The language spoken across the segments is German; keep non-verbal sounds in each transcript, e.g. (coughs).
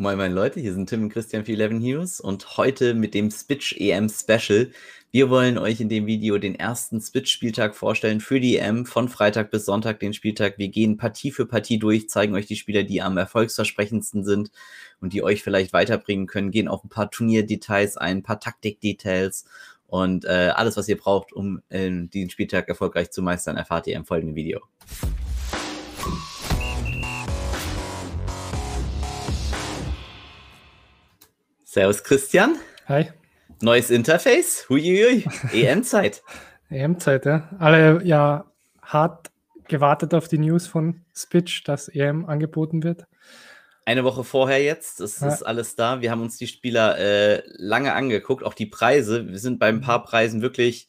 Moin, moin Leute, hier sind Tim und Christian für 11 Heroes und heute mit dem Spitch EM Special. Wir wollen euch in dem Video den ersten Spitch-Spieltag vorstellen für die EM von Freitag bis Sonntag den Spieltag. Wir gehen Partie für Partie durch, zeigen euch die Spieler, die am erfolgsversprechendsten sind und die euch vielleicht weiterbringen können, gehen auf ein paar Turnierdetails ein, ein paar Taktikdetails und äh, alles, was ihr braucht, um äh, den Spieltag erfolgreich zu meistern, erfahrt ihr im folgenden Video. Servus Christian. Hi. Neues Interface. Huiuiui. (laughs) EM-Zeit. EM-Zeit, ja. Alle ja hart gewartet auf die News von Spitch, dass EM angeboten wird. Eine Woche vorher jetzt, das ja. ist alles da. Wir haben uns die Spieler äh, lange angeguckt, auch die Preise. Wir sind bei ein paar Preisen wirklich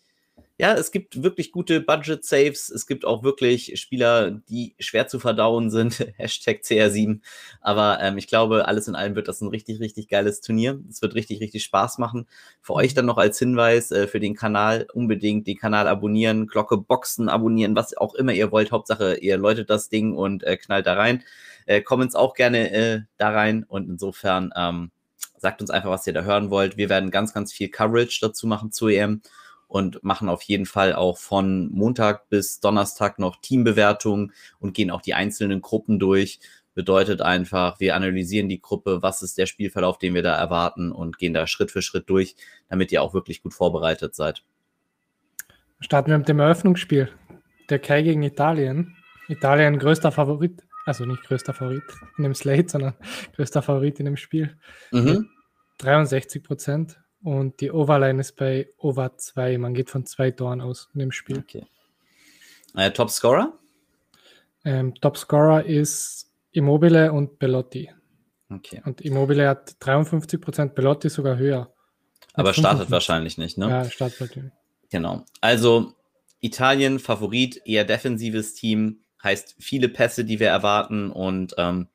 ja, es gibt wirklich gute Budget-Saves. Es gibt auch wirklich Spieler, die schwer zu verdauen sind. (laughs) Hashtag CR7. Aber ähm, ich glaube, alles in allem wird das ein richtig, richtig geiles Turnier. Es wird richtig, richtig Spaß machen. Für euch dann noch als Hinweis äh, für den Kanal unbedingt den Kanal abonnieren, Glocke boxen, abonnieren, was auch immer ihr wollt. Hauptsache, ihr läutet das Ding und äh, knallt da rein. Äh, Comments auch gerne äh, da rein. Und insofern ähm, sagt uns einfach, was ihr da hören wollt. Wir werden ganz, ganz viel Coverage dazu machen zu EM und machen auf jeden Fall auch von Montag bis Donnerstag noch Teambewertungen und gehen auch die einzelnen Gruppen durch. Bedeutet einfach, wir analysieren die Gruppe, was ist der Spielverlauf, den wir da erwarten und gehen da Schritt für Schritt durch, damit ihr auch wirklich gut vorbereitet seid. Starten wir mit dem Eröffnungsspiel. Der Kai gegen Italien. Italien größter Favorit, also nicht größter Favorit in dem Slate, sondern (laughs) größter Favorit in dem Spiel. Mhm. 63 Prozent. Und die Overline ist bei Over 2. Man geht von zwei Toren aus in dem Spiel. Okay. Äh, Top Scorer? Ähm, Top Scorer ist Immobile und Belotti. Okay. Und Immobile hat 53%, Belotti sogar höher. Aber startet wahrscheinlich nicht, ne? Ja, startet natürlich. Genau. Also Italien, Favorit, eher defensives Team, heißt viele Pässe, die wir erwarten und ähm,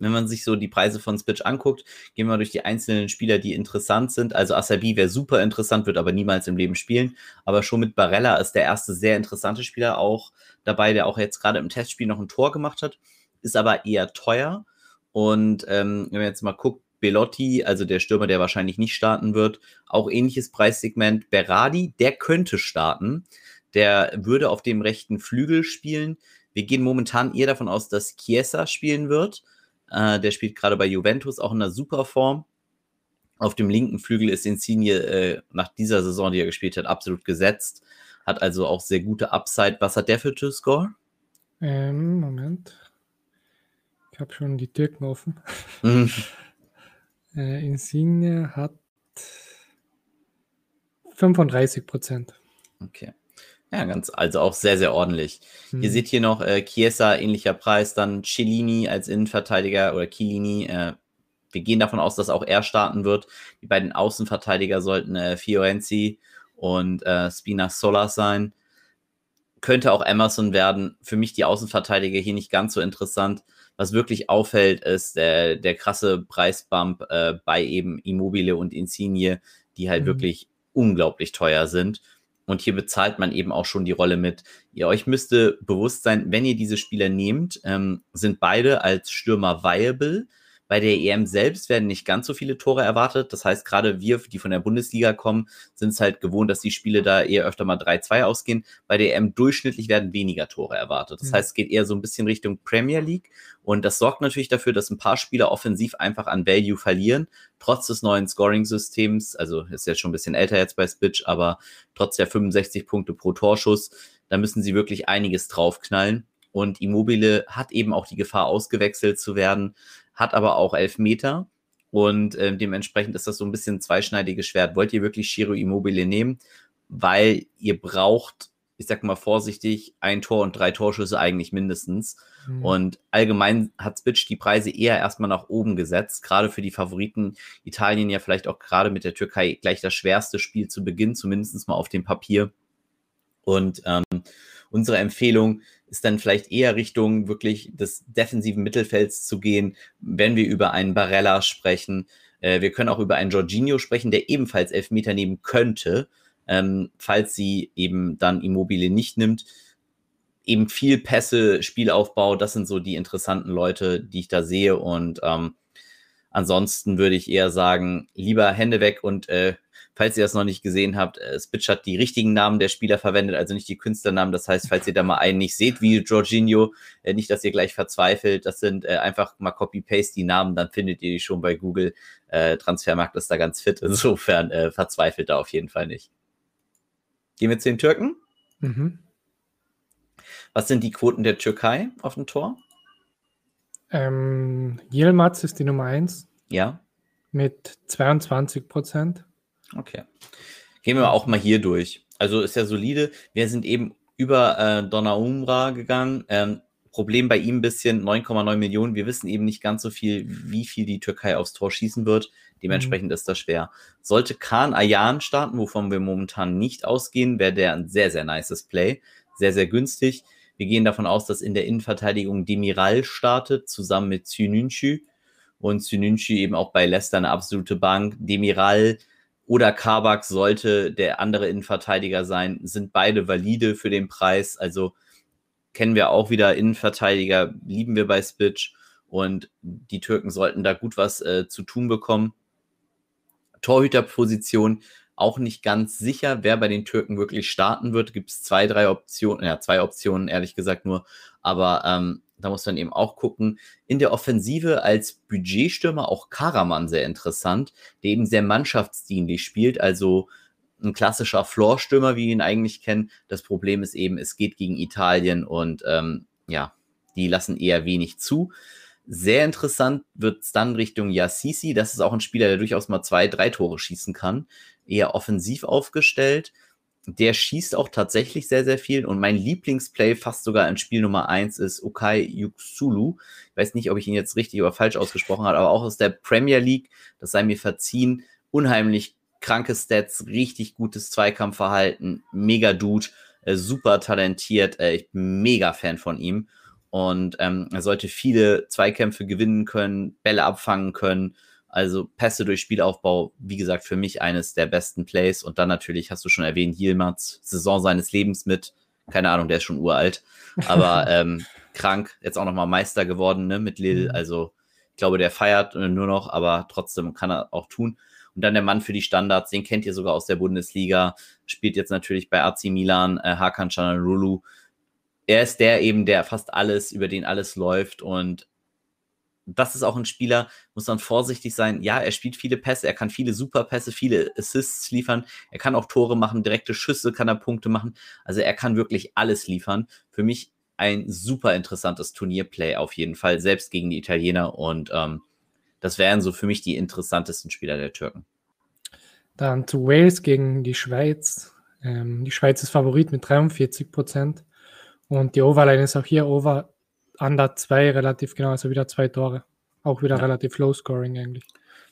wenn man sich so die Preise von Spitch anguckt, gehen wir durch die einzelnen Spieler, die interessant sind. Also Asabi wäre super interessant, wird aber niemals im Leben spielen. Aber schon mit Barella ist der erste sehr interessante Spieler auch dabei, der auch jetzt gerade im Testspiel noch ein Tor gemacht hat, ist aber eher teuer. Und ähm, wenn man jetzt mal guckt, Belotti, also der Stürmer, der wahrscheinlich nicht starten wird, auch ähnliches Preissegment. Berardi, der könnte starten. Der würde auf dem rechten Flügel spielen. Wir gehen momentan eher davon aus, dass Chiesa spielen wird. Äh, der spielt gerade bei Juventus auch in einer super Form. Auf dem linken Flügel ist Insigne äh, nach dieser Saison, die er gespielt hat, absolut gesetzt. Hat also auch sehr gute Upside. Was hat der für To-Score? Ähm, Moment. Ich habe schon die Türken offen. Mhm. (laughs) äh, Insigne hat 35 Prozent. Okay. Ja, ganz, also auch sehr, sehr ordentlich. Hm. Ihr seht hier noch äh, Chiesa, ähnlicher Preis, dann Cellini als Innenverteidiger oder Chiellini. Äh, wir gehen davon aus, dass auch er starten wird. Die beiden Außenverteidiger sollten äh, Fiorenzi und äh, Spinazzola sein. Könnte auch Emerson werden. Für mich die Außenverteidiger hier nicht ganz so interessant. Was wirklich auffällt, ist der, der krasse Preisbump äh, bei eben Immobile und Insigne, die halt mhm. wirklich unglaublich teuer sind. Und hier bezahlt man eben auch schon die Rolle mit. Ihr euch müsste bewusst sein, wenn ihr diese Spieler nehmt, ähm, sind beide als Stürmer viable. Bei der EM selbst werden nicht ganz so viele Tore erwartet. Das heißt, gerade wir, die von der Bundesliga kommen, sind es halt gewohnt, dass die Spiele da eher öfter mal 3-2 ausgehen. Bei der EM durchschnittlich werden weniger Tore erwartet. Das mhm. heißt, es geht eher so ein bisschen Richtung Premier League. Und das sorgt natürlich dafür, dass ein paar Spieler offensiv einfach an Value verlieren, trotz des neuen Scoring-Systems. Also ist jetzt schon ein bisschen älter jetzt bei Spitch, aber trotz der 65 Punkte pro Torschuss, da müssen sie wirklich einiges draufknallen. Und Immobile hat eben auch die Gefahr, ausgewechselt zu werden hat aber auch elf Meter. Und äh, dementsprechend ist das so ein bisschen zweischneidiges Schwert. Wollt ihr wirklich Shiro Immobile nehmen? Weil ihr braucht, ich sag mal vorsichtig, ein Tor und drei Torschüsse eigentlich mindestens. Mhm. Und allgemein hat Spitch die Preise eher erstmal nach oben gesetzt. Gerade für die Favoriten Italien ja vielleicht auch gerade mit der Türkei gleich das schwerste Spiel zu Beginn, zumindest mal auf dem Papier. Und ähm, unsere Empfehlung ist dann vielleicht eher Richtung wirklich des defensiven Mittelfelds zu gehen, wenn wir über einen Barella sprechen. Äh, wir können auch über einen Jorginho sprechen, der ebenfalls Elfmeter nehmen könnte, ähm, falls sie eben dann Immobile nicht nimmt. Eben viel Pässe, Spielaufbau, das sind so die interessanten Leute, die ich da sehe. Und ähm, ansonsten würde ich eher sagen, lieber Hände weg und äh, falls ihr das noch nicht gesehen habt, äh, Spitch hat die richtigen Namen der Spieler verwendet, also nicht die Künstlernamen. Das heißt, falls ihr da mal einen nicht seht, wie Jorginho, äh, nicht, dass ihr gleich verzweifelt, das sind äh, einfach mal Copy-Paste die Namen, dann findet ihr die schon bei Google. Äh, Transfermarkt ist da ganz fit, (laughs) insofern äh, verzweifelt da auf jeden Fall nicht. Gehen wir zu den Türken. Mhm. Was sind die Quoten der Türkei auf dem Tor? Ähm, Yilmaz ist die Nummer 1. Ja. Mit 22 Prozent. Okay. Gehen wir auch mal hier durch. Also ist ja solide. Wir sind eben über äh, Donnarumra gegangen. Ähm, Problem bei ihm ein bisschen 9,9 Millionen. Wir wissen eben nicht ganz so viel, wie viel die Türkei aufs Tor schießen wird. Dementsprechend mhm. ist das schwer. Sollte Khan Ayan starten, wovon wir momentan nicht ausgehen, wäre der ein sehr, sehr nices Play. Sehr, sehr günstig. Wir gehen davon aus, dass in der Innenverteidigung Demiral startet, zusammen mit Zynünçü. Und Zynünçü eben auch bei Leicester eine absolute Bank. Demiral oder Kabak sollte der andere Innenverteidiger sein, sind beide valide für den Preis. Also kennen wir auch wieder Innenverteidiger, lieben wir bei Spitch und die Türken sollten da gut was äh, zu tun bekommen. Torhüterposition auch nicht ganz sicher, wer bei den Türken wirklich starten wird. Gibt es zwei, drei Optionen, ja, zwei Optionen, ehrlich gesagt nur. Aber ähm, da muss man eben auch gucken. In der Offensive als Budgetstürmer auch Karaman sehr interessant, der eben sehr mannschaftsdienlich spielt, also ein klassischer Floorstürmer, wie wir ihn eigentlich kennen. Das Problem ist eben, es geht gegen Italien und ähm, ja, die lassen eher wenig zu. Sehr interessant wird es dann Richtung Yassisi. Das ist auch ein Spieler, der durchaus mal zwei, drei Tore schießen kann. Eher offensiv aufgestellt der schießt auch tatsächlich sehr, sehr viel. Und mein Lieblingsplay, fast sogar in Spiel Nummer 1, ist Okai Yuxulu. Ich weiß nicht, ob ich ihn jetzt richtig oder falsch ausgesprochen habe, aber auch aus der Premier League, das sei mir verziehen, unheimlich kranke Stats, richtig gutes Zweikampfverhalten, mega Dude, äh, super talentiert, äh, ich bin mega Fan von ihm. Und ähm, er sollte viele Zweikämpfe gewinnen können, Bälle abfangen können also Pässe durch Spielaufbau, wie gesagt, für mich eines der besten Plays. Und dann natürlich, hast du schon erwähnt, Yilmaz, Saison seines Lebens mit, keine Ahnung, der ist schon uralt, aber (laughs) ähm, krank, jetzt auch nochmal Meister geworden ne, mit Lille. Mhm. Also ich glaube, der feiert äh, nur noch, aber trotzdem kann er auch tun. Und dann der Mann für die Standards, den kennt ihr sogar aus der Bundesliga, spielt jetzt natürlich bei AC Milan, äh, Hakan Chanalulu. Er ist der eben, der fast alles, über den alles läuft und das ist auch ein Spieler, muss dann vorsichtig sein. Ja, er spielt viele Pässe, er kann viele Superpässe, viele Assists liefern, er kann auch Tore machen, direkte Schüsse kann er Punkte machen. Also er kann wirklich alles liefern. Für mich ein super interessantes Turnierplay auf jeden Fall, selbst gegen die Italiener. Und ähm, das wären so für mich die interessantesten Spieler der Türken. Dann zu Wales gegen die Schweiz. Ähm, die Schweiz ist Favorit mit 43 Prozent. Und die Overline ist auch hier over Under 2 relativ genau, also wieder zwei Tore. Auch wieder ja. relativ low scoring eigentlich.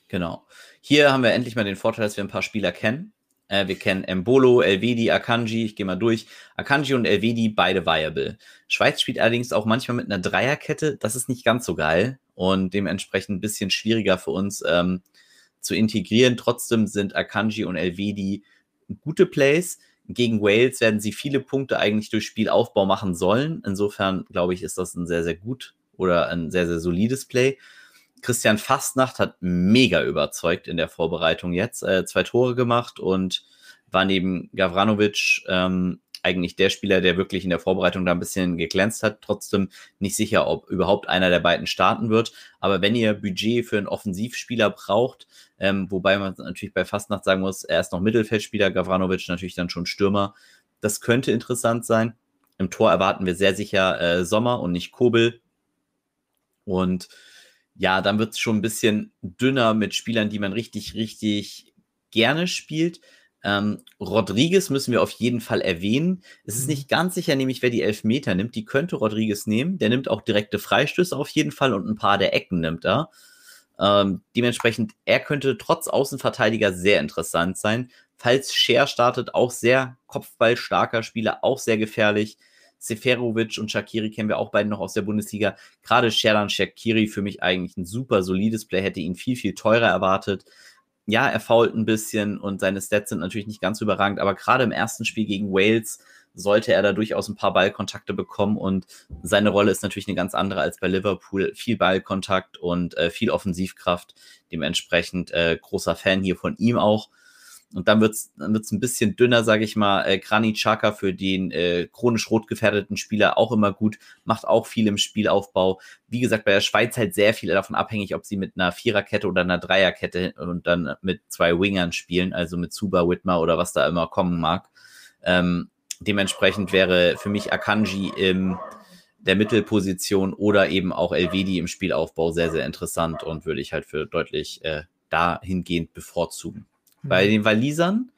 Genau. Hier haben wir endlich mal den Vorteil, dass wir ein paar Spieler kennen. Äh, wir kennen Mbolo, Elvedi, Akanji, ich gehe mal durch. Akanji und Elvedi, beide viable. Schweiz spielt allerdings auch manchmal mit einer Dreierkette. Das ist nicht ganz so geil und dementsprechend ein bisschen schwieriger für uns ähm, zu integrieren. Trotzdem sind Akanji und Elvedi gute Plays gegen Wales werden sie viele Punkte eigentlich durch Spielaufbau machen sollen. Insofern glaube ich, ist das ein sehr, sehr gut oder ein sehr, sehr solides Play. Christian Fastnacht hat mega überzeugt in der Vorbereitung jetzt. Äh, zwei Tore gemacht und war neben Gavranovic ähm, eigentlich der Spieler, der wirklich in der Vorbereitung da ein bisschen geglänzt hat. Trotzdem nicht sicher, ob überhaupt einer der beiden starten wird. Aber wenn ihr Budget für einen Offensivspieler braucht, ähm, wobei man natürlich bei Fastnacht sagen muss, er ist noch Mittelfeldspieler, Gavranovic natürlich dann schon Stürmer. Das könnte interessant sein. Im Tor erwarten wir sehr sicher äh, Sommer und nicht Kobel. Und ja, dann wird es schon ein bisschen dünner mit Spielern, die man richtig, richtig gerne spielt. Ähm, Rodriguez müssen wir auf jeden Fall erwähnen. Es ist mhm. nicht ganz sicher, nämlich wer die Elfmeter nimmt. Die könnte Rodriguez nehmen. Der nimmt auch direkte Freistöße auf jeden Fall und ein paar der Ecken nimmt er. Ähm, dementsprechend, er könnte trotz Außenverteidiger sehr interessant sein. Falls Scher startet, auch sehr kopfballstarker Spieler, auch sehr gefährlich. Seferovic und Shakiri kennen wir auch beide noch aus der Bundesliga. Gerade Sherdan Shakiri für mich eigentlich ein super solides Play, hätte ihn viel, viel teurer erwartet ja, er fault ein bisschen und seine Stats sind natürlich nicht ganz überragend, aber gerade im ersten Spiel gegen Wales sollte er da durchaus ein paar Ballkontakte bekommen und seine Rolle ist natürlich eine ganz andere als bei Liverpool. Viel Ballkontakt und äh, viel Offensivkraft. Dementsprechend äh, großer Fan hier von ihm auch. Und dann wird's dann wird's ein bisschen dünner, sage ich mal. Äh, Granit Xhaka für den äh, chronisch rot gefährdeten Spieler auch immer gut, macht auch viel im Spielaufbau. Wie gesagt, bei der Schweiz halt sehr viel davon abhängig, ob sie mit einer Viererkette oder einer Dreierkette und dann mit zwei Wingern spielen, also mit Zuba, Whitmer oder was da immer kommen mag. Ähm, dementsprechend wäre für mich Akanji im der Mittelposition oder eben auch Elvedi im Spielaufbau sehr, sehr interessant und würde ich halt für deutlich äh, dahingehend bevorzugen. Bei mhm. den Walisern,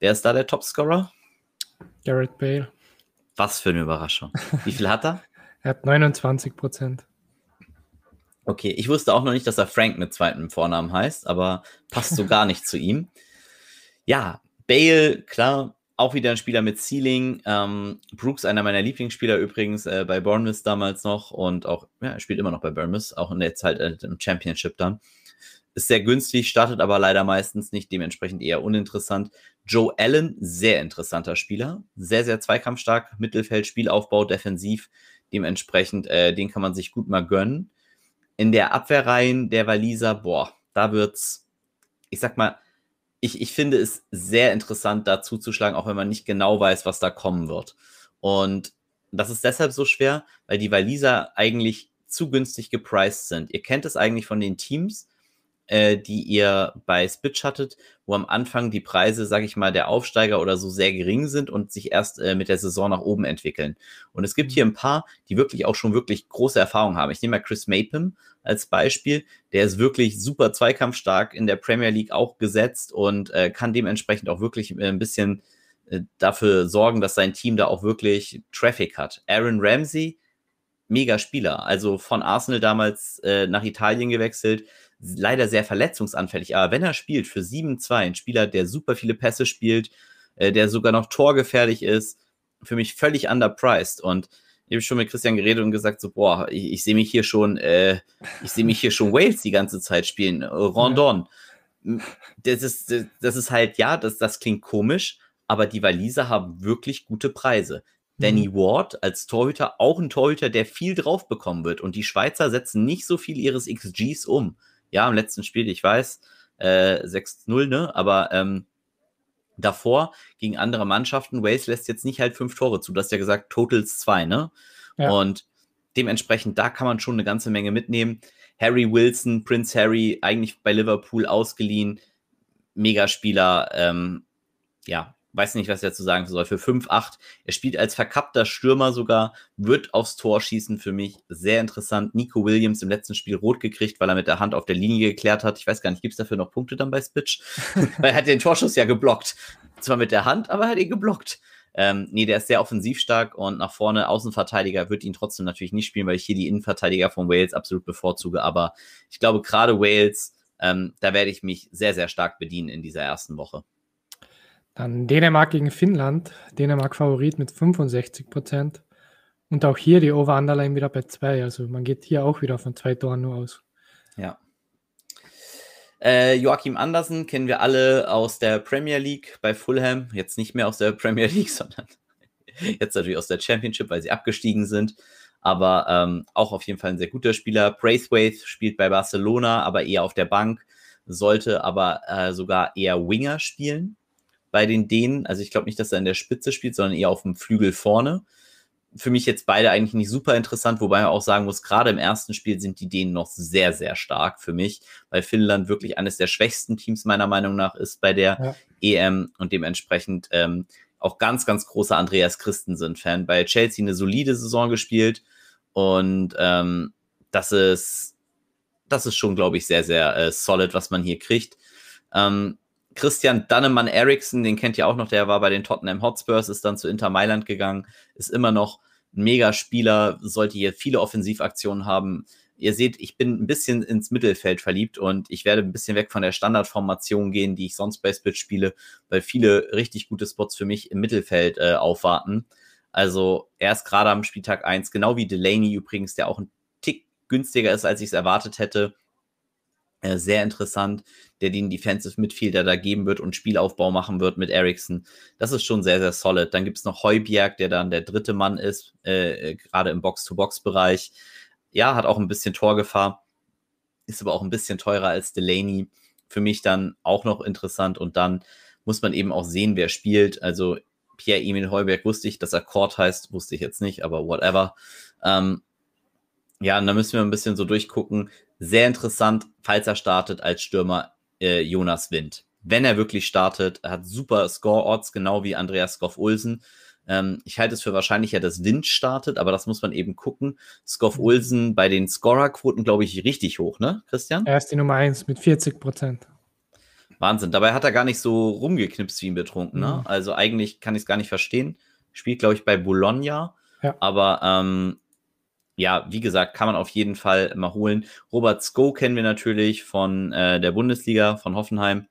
wer ist da der Topscorer? Garrett Bale. Was für eine Überraschung. (laughs) Wie viel hat er? er hat 29 Prozent. Okay, ich wusste auch noch nicht, dass er Frank mit zweitem Vornamen heißt, aber passt so gar nicht zu ihm. (laughs) Ja, Bale, klar, auch wieder ein Spieler mit Ceiling. Ähm, Brooks, einer meiner Lieblingsspieler übrigens äh, bei Bournemouth damals noch und auch, ja, er spielt immer noch bei Bournemouth, auch in der Zeit äh, im Championship dann. Ist sehr günstig, startet aber leider meistens nicht, dementsprechend eher uninteressant. Joe Allen, sehr interessanter Spieler, sehr, sehr zweikampfstark, Mittelfeld, Spielaufbau, defensiv. Dementsprechend, äh, den kann man sich gut mal gönnen. In der Abwehrreihen der Waliser, boah, da wird's, ich sag mal, ich, ich finde es sehr interessant, da zuzuschlagen, auch wenn man nicht genau weiß, was da kommen wird. Und das ist deshalb so schwer, weil die Waliser eigentlich zu günstig gepriced sind. Ihr kennt es eigentlich von den Teams, äh, die ihr bei Spitch hattet, wo am Anfang die Preise, sag ich mal, der Aufsteiger oder so sehr gering sind und sich erst äh, mit der Saison nach oben entwickeln. Und es gibt hier ein paar, die wirklich auch schon wirklich große Erfahrungen haben. Ich nehme mal Chris Mapin als Beispiel. Der ist wirklich super zweikampfstark in der Premier League auch gesetzt und äh, kann dementsprechend auch wirklich äh, ein bisschen äh, dafür sorgen, dass sein Team da auch wirklich Traffic hat. Aaron Ramsey, mega Spieler. Also von Arsenal damals äh, nach Italien gewechselt, leider sehr verletzungsanfällig, aber wenn er spielt für 7-2, ein Spieler, der super viele Pässe spielt, äh, der sogar noch torgefährlich ist, für mich völlig underpriced und ich habe schon mit Christian geredet und gesagt so, boah, ich, ich sehe mich hier schon, äh, ich sehe mich hier schon Wales die ganze Zeit spielen, Rondon. Das ist, das ist halt, ja, das, das klingt komisch, aber die Waliser haben wirklich gute Preise. Danny mhm. Ward als Torhüter, auch ein Torhüter, der viel drauf bekommen wird. Und die Schweizer setzen nicht so viel ihres XGs um ja, im letzten Spiel, ich weiß, äh, 6-0, ne? Aber ähm, davor gegen andere Mannschaften, Wales lässt jetzt nicht halt fünf Tore zu. Du hast ja gesagt, Totals zwei, ne? Ja. Und dementsprechend, da kann man schon eine ganze Menge mitnehmen. Harry Wilson, Prince Harry, eigentlich bei Liverpool ausgeliehen, Megaspieler, ähm, ja, weiß nicht, was er dazu sagen soll, für 5-8. Er spielt als verkappter Stürmer sogar, wird aufs Tor schießen für mich. Sehr interessant. Nico Williams im letzten Spiel rot gekriegt, weil er mit der Hand auf der Linie geklärt hat. Ich weiß gar nicht, gibt es dafür noch Punkte dann bei Spitch? (laughs) weil er hat den Torschuss ja geblockt. Zwar mit der Hand, aber er hat ihn geblockt. Ähm, nee, der ist sehr offensiv stark und nach vorne Außenverteidiger wird ihn trotzdem natürlich nicht spielen, weil ich hier die Innenverteidiger von Wales absolut bevorzuge. Aber ich glaube, gerade Wales, ähm, da werde ich mich sehr, sehr stark bedienen in dieser ersten Woche. Dann Dänemark gegen Finnland. Dänemark Favorit mit 65 Prozent. Und auch hier die Over-Underline wieder bei zwei. Also man geht hier auch wieder von zwei Toren nur aus. Ja. Äh, Joachim Andersen kennen wir alle aus der Premier League bei Fulham. Jetzt nicht mehr aus der (laughs) Premier League, sondern (laughs) jetzt natürlich aus der Championship, weil sie abgestiegen sind. Aber ähm, auch auf jeden Fall ein sehr guter Spieler. Braithwaite spielt bei Barcelona, aber eher auf der Bank. Sollte aber äh, sogar eher Winger spielen bei den Dänen. Also ich glaube nicht, dass er in der Spitze spielt, sondern eher auf dem Flügel vorne. Für mich jetzt beide eigentlich nicht super interessant, wobei man auch sagen muss, gerade im ersten Spiel sind die Dänen noch sehr, sehr stark für mich, weil Finnland wirklich eines der schwächsten Teams meiner Meinung nach ist bei der ja. EM und dementsprechend ähm, auch ganz, ganz großer Andreas Christensen-Fan. Bei Chelsea eine solide Saison gespielt und ähm, das ist, das ist schon, glaube ich, sehr, sehr äh, solid, was man hier kriegt. Ähm, Christian Dannemann Eriksson, den kennt ihr auch noch, der war bei den Tottenham Hotspurs, ist dann zu Inter Mailand gegangen, ist immer noch ein Megaspieler, sollte hier viele Offensivaktionen haben. Ihr seht, ich bin ein bisschen ins Mittelfeld verliebt und ich werde ein bisschen weg von der Standardformation gehen, die ich sonst bei Split spiele, weil viele richtig gute Spots für mich im Mittelfeld äh, aufwarten. Also er ist gerade am Spieltag 1, genau wie Delaney übrigens, der auch ein Tick günstiger ist, als ich es erwartet hätte. Äh, sehr interessant, der den Defensive Midfielder da geben wird und Spielaufbau machen wird mit Ericsson. Das ist schon sehr, sehr solid. Dann gibt es noch Heubjerg, der dann der dritte Mann ist, äh, äh, gerade im Box-to-Box-Bereich. Ja, hat auch ein bisschen Torgefahr, ist aber auch ein bisschen teurer als Delaney. Für mich dann auch noch interessant und dann muss man eben auch sehen, wer spielt. Also Pierre-Emil Heuberg wusste ich, dass er Court heißt, wusste ich jetzt nicht, aber whatever. Ähm, ja, und da müssen wir ein bisschen so durchgucken. Sehr interessant, falls er startet als Stürmer äh, Jonas Wind. Wenn er wirklich startet, er hat super Score-Odds, genau wie Andreas Skoff-Ulsen. Ähm, ich halte es für wahrscheinlicher, dass Wind startet, aber das muss man eben gucken. Skoff-Ulsen bei den Scorer-Quoten, glaube ich, richtig hoch, ne, Christian? Er ist die Nummer 1 mit 40 Prozent. Wahnsinn. Dabei hat er gar nicht so rumgeknipst wie ein Betrunkener. Ne? Mhm. Also eigentlich kann ich es gar nicht verstehen. Spielt, glaube ich, bei Bologna. Ja. Aber ähm, ja, wie gesagt, kann man auf jeden Fall mal holen. Robert Sko kennen wir natürlich von äh, der Bundesliga, von Hoffenheim.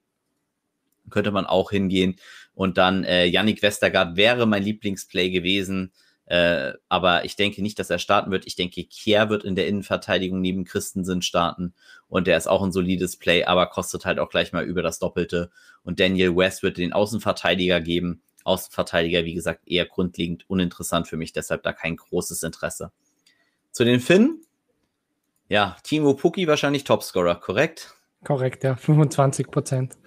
Könnte man auch hingehen. Und dann äh, Yannick Westergaard wäre mein Lieblingsplay gewesen. Äh, aber ich denke nicht, dass er starten wird. Ich denke, Kier wird in der Innenverteidigung neben Christensen starten. Und der ist auch ein solides Play, aber kostet halt auch gleich mal über das Doppelte. Und Daniel West wird den Außenverteidiger geben. Außenverteidiger, wie gesagt, eher grundlegend uninteressant für mich, deshalb da kein großes Interesse. Zu den Finnen. Ja, Timo Pucki wahrscheinlich Topscorer, korrekt? Korrekt, ja, 25 Prozent.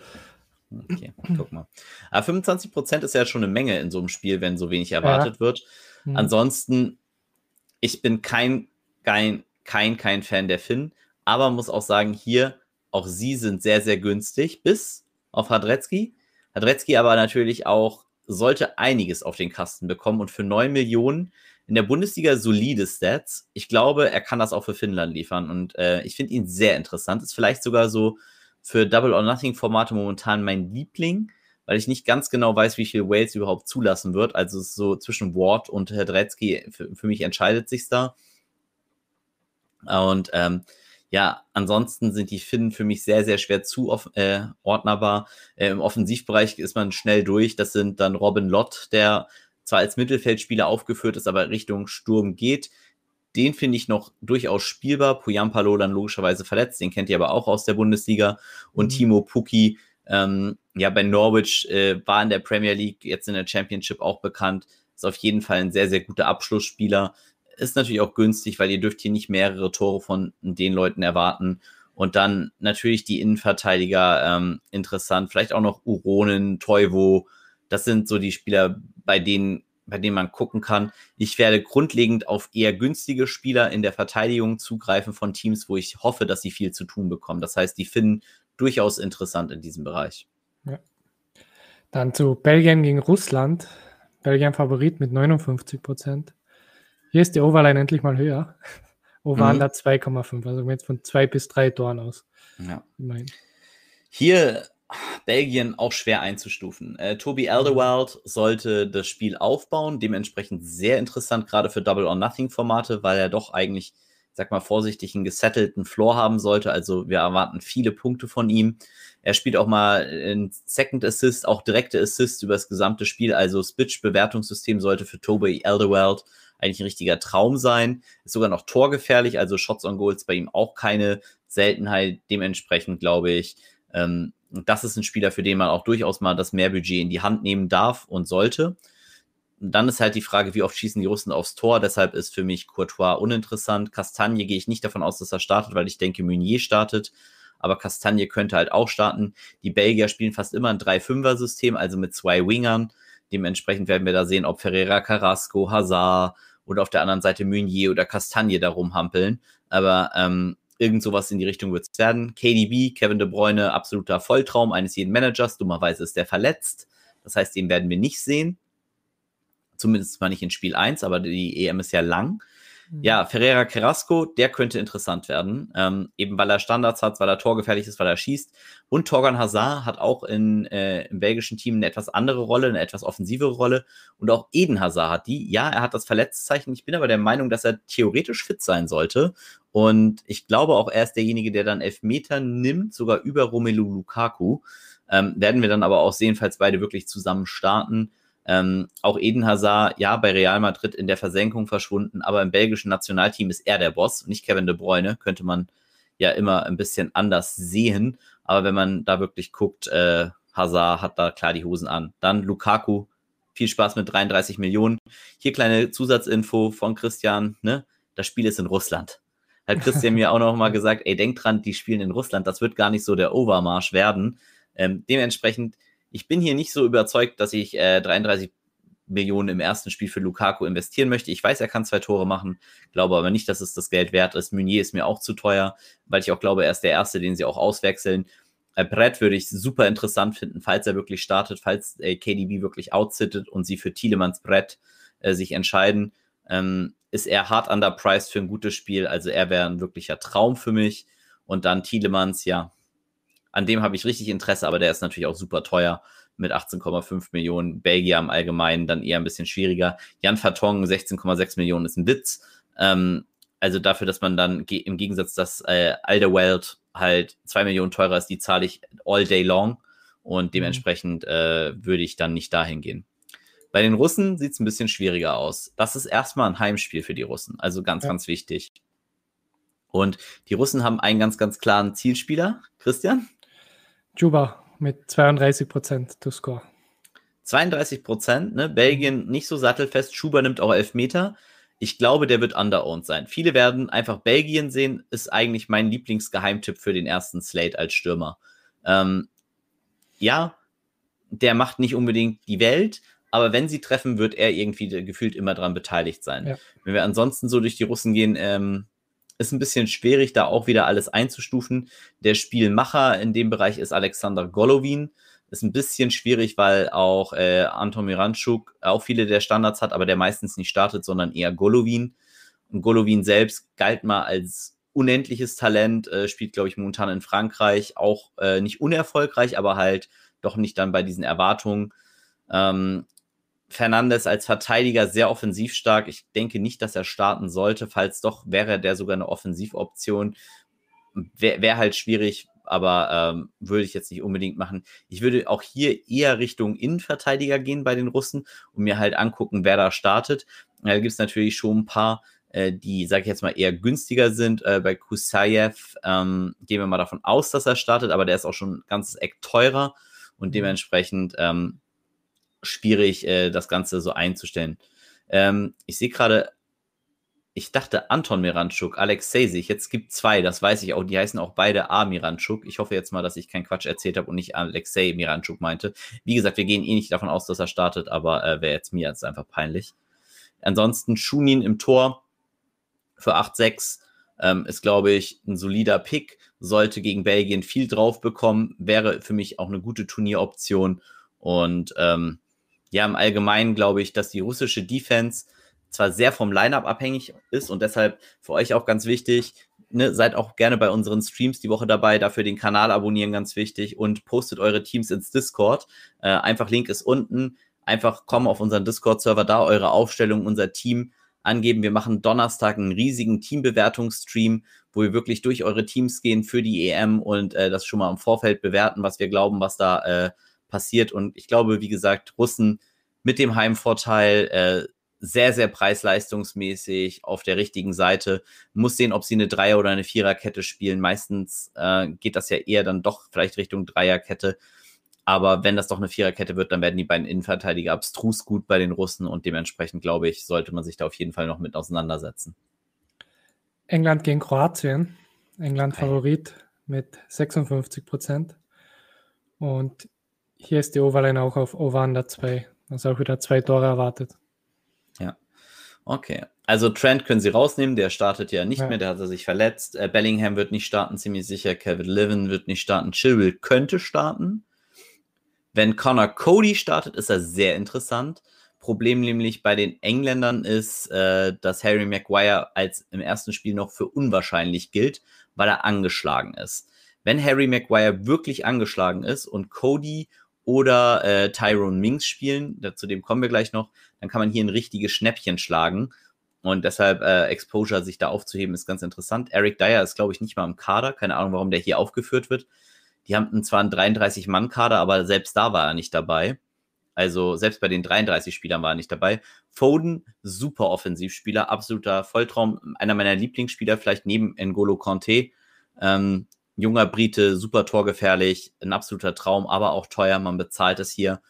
Okay, guck mal. Aber 25 Prozent ist ja schon eine Menge in so einem Spiel, wenn so wenig erwartet ja. wird. Mhm. Ansonsten, ich bin kein, kein, kein, kein Fan der Finn, aber muss auch sagen, hier, auch sie sind sehr, sehr günstig, bis auf Hadrecki. Hadrecki aber natürlich auch sollte einiges auf den Kasten bekommen und für 9 Millionen in der Bundesliga solide Stats. Ich glaube, er kann das auch für Finnland liefern und äh, ich finde ihn sehr interessant. Ist vielleicht sogar so für Double or Nothing Formate momentan mein Liebling weil ich nicht ganz genau weiß, wie viel Wales überhaupt zulassen wird. Also es ist so zwischen Ward und Hedretzky, für, für mich entscheidet sich da. Und ähm, ja, ansonsten sind die Finnen für mich sehr, sehr schwer zuordnerbar. Äh, äh, Im Offensivbereich ist man schnell durch. Das sind dann Robin Lott, der zwar als Mittelfeldspieler aufgeführt ist, aber Richtung Sturm geht. Den finde ich noch durchaus spielbar. Puyampalo dann logischerweise verletzt, den kennt ihr aber auch aus der Bundesliga. Und mhm. Timo Puki ähm, ja, bei Norwich äh, war in der Premier League, jetzt in der Championship auch bekannt. Ist auf jeden Fall ein sehr, sehr guter Abschlussspieler. Ist natürlich auch günstig, weil ihr dürft hier nicht mehrere Tore von den Leuten erwarten. Und dann natürlich die Innenverteidiger ähm, interessant. Vielleicht auch noch Uronen, Teuvo. Das sind so die Spieler, bei denen, bei denen man gucken kann. Ich werde grundlegend auf eher günstige Spieler in der Verteidigung zugreifen von Teams, wo ich hoffe, dass sie viel zu tun bekommen. Das heißt, die Finnen durchaus interessant in diesem Bereich. Ja. Dann zu Belgien gegen Russland. Belgien Favorit mit 59 Prozent. Hier ist die Overline endlich mal höher. (laughs) Over mhm. 2,5. Also jetzt von zwei bis drei Toren aus. Ja. Immerhin. Hier Belgien auch schwer einzustufen. Äh, Tobi Alderweireld sollte das Spiel aufbauen, dementsprechend sehr interessant, gerade für Double or Nothing Formate, weil er doch eigentlich sag mal vorsichtig, einen gesettelten Floor haben sollte. Also wir erwarten viele Punkte von ihm. Er spielt auch mal in Second Assist, auch direkte Assists über das gesamte Spiel. Also Spitch-Bewertungssystem sollte für Toby Elderweld eigentlich ein richtiger Traum sein. Ist sogar noch torgefährlich, also Shots on Goals bei ihm auch keine Seltenheit. Dementsprechend glaube ich, ähm, das ist ein Spieler, für den man auch durchaus mal das Mehrbudget in die Hand nehmen darf und sollte dann ist halt die Frage, wie oft schießen die Russen aufs Tor. Deshalb ist für mich Courtois uninteressant. Castagne gehe ich nicht davon aus, dass er startet, weil ich denke, Meunier startet. Aber Castagne könnte halt auch starten. Die Belgier spielen fast immer ein 3-5er-System, also mit zwei Wingern. Dementsprechend werden wir da sehen, ob Ferreira, Carrasco, Hazard oder auf der anderen Seite Meunier oder Castagne da rumhampeln. Aber ähm, irgend sowas in die Richtung wird es werden. KDB, Kevin De Bruyne, absoluter Volltraum eines jeden Managers. Dummerweise ist der verletzt. Das heißt, den werden wir nicht sehen. Zumindest mal nicht in Spiel 1, aber die EM ist ja lang. Mhm. Ja, Ferreira Carrasco, der könnte interessant werden. Ähm, eben weil er Standards hat, weil er torgefährlich ist, weil er schießt. Und Torgan Hazard hat auch in, äh, im belgischen Team eine etwas andere Rolle, eine etwas offensivere Rolle. Und auch Eden Hazard hat die. Ja, er hat das Verletztzeichen. Ich bin aber der Meinung, dass er theoretisch fit sein sollte. Und ich glaube auch, er ist derjenige, der dann Elfmeter nimmt, sogar über Romelu Lukaku. Ähm, werden wir dann aber auch sehen, falls beide wirklich zusammen starten. Ähm, auch Eden Hazard, ja, bei Real Madrid in der Versenkung verschwunden, aber im belgischen Nationalteam ist er der Boss, nicht Kevin De Bruyne, könnte man ja immer ein bisschen anders sehen. Aber wenn man da wirklich guckt, äh, Hazard hat da klar die Hosen an. Dann Lukaku, viel Spaß mit 33 Millionen. Hier kleine Zusatzinfo von Christian, ne? Das Spiel ist in Russland. Hat Christian mir auch noch mal gesagt, ey, denk dran, die spielen in Russland, das wird gar nicht so der Overmarsch werden. Ähm, dementsprechend, ich bin hier nicht so überzeugt, dass ich äh, 33 Millionen im ersten Spiel für Lukaku investieren möchte. Ich weiß, er kann zwei Tore machen, glaube aber nicht, dass es das Geld wert ist. Meunier ist mir auch zu teuer, weil ich auch glaube, er ist der Erste, den sie auch auswechseln. Äh, Brett würde ich super interessant finden, falls er wirklich startet, falls äh, KDB wirklich outsittet und sie für Thielemanns Brett äh, sich entscheiden. Ähm, ist er hart underpriced für ein gutes Spiel, also er wäre ein wirklicher Traum für mich. Und dann Thielemanns, ja, an dem habe ich richtig Interesse, aber der ist natürlich auch super teuer mit 18,5 Millionen. Belgier im Allgemeinen dann eher ein bisschen schwieriger. Jan Vertong 16,6 Millionen ist ein Witz. Ähm, also dafür, dass man dann im Gegensatz, dass äh, Alderweireld halt 2 Millionen teurer ist, die zahle ich all day long und mhm. dementsprechend äh, würde ich dann nicht dahin gehen. Bei den Russen sieht es ein bisschen schwieriger aus. Das ist erstmal ein Heimspiel für die Russen, also ganz, ja. ganz wichtig. Und die Russen haben einen ganz, ganz klaren Zielspieler. Christian? Juba mit 32 Prozent to score. 32 Prozent, ne? Belgien nicht so sattelfest. Schuber nimmt auch elf Meter. Ich glaube, der wird underowned sein. Viele werden einfach Belgien sehen, ist eigentlich mein Lieblingsgeheimtipp für den ersten Slate als Stürmer. Ähm, ja, der macht nicht unbedingt die Welt, aber wenn sie treffen, wird er irgendwie gefühlt immer daran beteiligt sein. Ja. Wenn wir ansonsten so durch die Russen gehen, ähm, ist ein bisschen schwierig, da auch wieder alles einzustufen. Der Spielmacher in dem Bereich ist Alexander Golovin. Ist ein bisschen schwierig, weil auch äh, Anton Miranchuk auch viele der Standards hat, aber der meistens nicht startet, sondern eher Golovin. Und Golovin selbst galt mal als unendliches Talent, äh, spielt, glaube ich, momentan in Frankreich, auch äh, nicht unerfolgreich, aber halt doch nicht dann bei diesen Erwartungen. Ähm, Fernandes als Verteidiger sehr offensiv stark. Ich denke nicht, dass er starten sollte. Falls doch, wäre der sogar eine Offensivoption. Wäre wär halt schwierig, aber ähm, würde ich jetzt nicht unbedingt machen. Ich würde auch hier eher Richtung Innenverteidiger gehen bei den Russen und mir halt angucken, wer da startet. Da gibt es natürlich schon ein paar, äh, die, sage ich jetzt mal, eher günstiger sind. Äh, bei Kusayev ähm, gehen wir mal davon aus, dass er startet, aber der ist auch schon ein ganzes Eck teurer und mhm. dementsprechend ähm, schwierig, äh, das Ganze so einzustellen. Ähm, ich sehe gerade, ich dachte Anton Miranchuk, Alex sich. Jetzt gibt zwei, das weiß ich auch. Die heißen auch beide A. Miranchuk. Ich hoffe jetzt mal, dass ich keinen Quatsch erzählt habe und nicht Alexei Miranchuk meinte. Wie gesagt, wir gehen eh nicht davon aus, dass er startet, aber äh, wäre jetzt mir jetzt einfach peinlich. Ansonsten Schunin im Tor für 8-6 ähm, ist, glaube ich, ein solider Pick. Sollte gegen Belgien viel drauf bekommen, wäre für mich auch eine gute Turnieroption. Und ähm, ja, im Allgemeinen glaube ich, dass die russische Defense zwar sehr vom Lineup abhängig ist und deshalb für euch auch ganz wichtig, ne, seid auch gerne bei unseren Streams die Woche dabei, dafür den Kanal abonnieren, ganz wichtig und postet eure Teams ins Discord. Äh, einfach Link ist unten. Einfach kommen auf unseren Discord-Server, da eure Aufstellung, unser Team angeben. Wir machen Donnerstag einen riesigen Teambewertungsstream, wo wir wirklich durch eure Teams gehen für die EM und äh, das schon mal im Vorfeld bewerten, was wir glauben, was da äh, passiert. Und ich glaube, wie gesagt, Russen mit dem Heimvorteil äh, sehr, sehr preis-leistungsmäßig auf der richtigen Seite. Muss sehen, ob sie eine Dreier- oder eine Viererkette spielen. Meistens äh, geht das ja eher dann doch vielleicht Richtung Dreierkette. Aber wenn das doch eine Viererkette wird, dann werden die beiden Innenverteidiger abstrus gut bei den Russen und dementsprechend, glaube ich, sollte man sich da auf jeden Fall noch mit auseinandersetzen. England gegen Kroatien. England Favorit mit 56 Prozent. Und hier ist die Overline auch auf Over 2. Also auch wieder zwei Tore erwartet. Ja. Okay. Also Trent können sie rausnehmen, der startet ja nicht ja. mehr, der hat sich verletzt. Äh, Bellingham wird nicht starten, ziemlich sicher. Kevin Liven wird nicht starten. Chilwell könnte starten. Wenn Connor Cody startet, ist er sehr interessant. Problem nämlich bei den Engländern ist, äh, dass Harry Maguire als im ersten Spiel noch für unwahrscheinlich gilt, weil er angeschlagen ist. Wenn Harry Maguire wirklich angeschlagen ist und Cody oder äh, Tyrone Minks spielen, zu dem kommen wir gleich noch, dann kann man hier ein richtiges Schnäppchen schlagen. Und deshalb äh, Exposure sich da aufzuheben, ist ganz interessant. Eric Dyer ist, glaube ich, nicht mal im Kader. Keine Ahnung, warum der hier aufgeführt wird. Die haben zwar einen 33-Mann-Kader, aber selbst da war er nicht dabei. Also selbst bei den 33 Spielern war er nicht dabei. Foden, super Offensivspieler, absoluter Volltraum, einer meiner Lieblingsspieler, vielleicht neben N'Golo Conte. Ähm, junger Brite, super torgefährlich, ein absoluter Traum, aber auch teuer, man bezahlt es hier.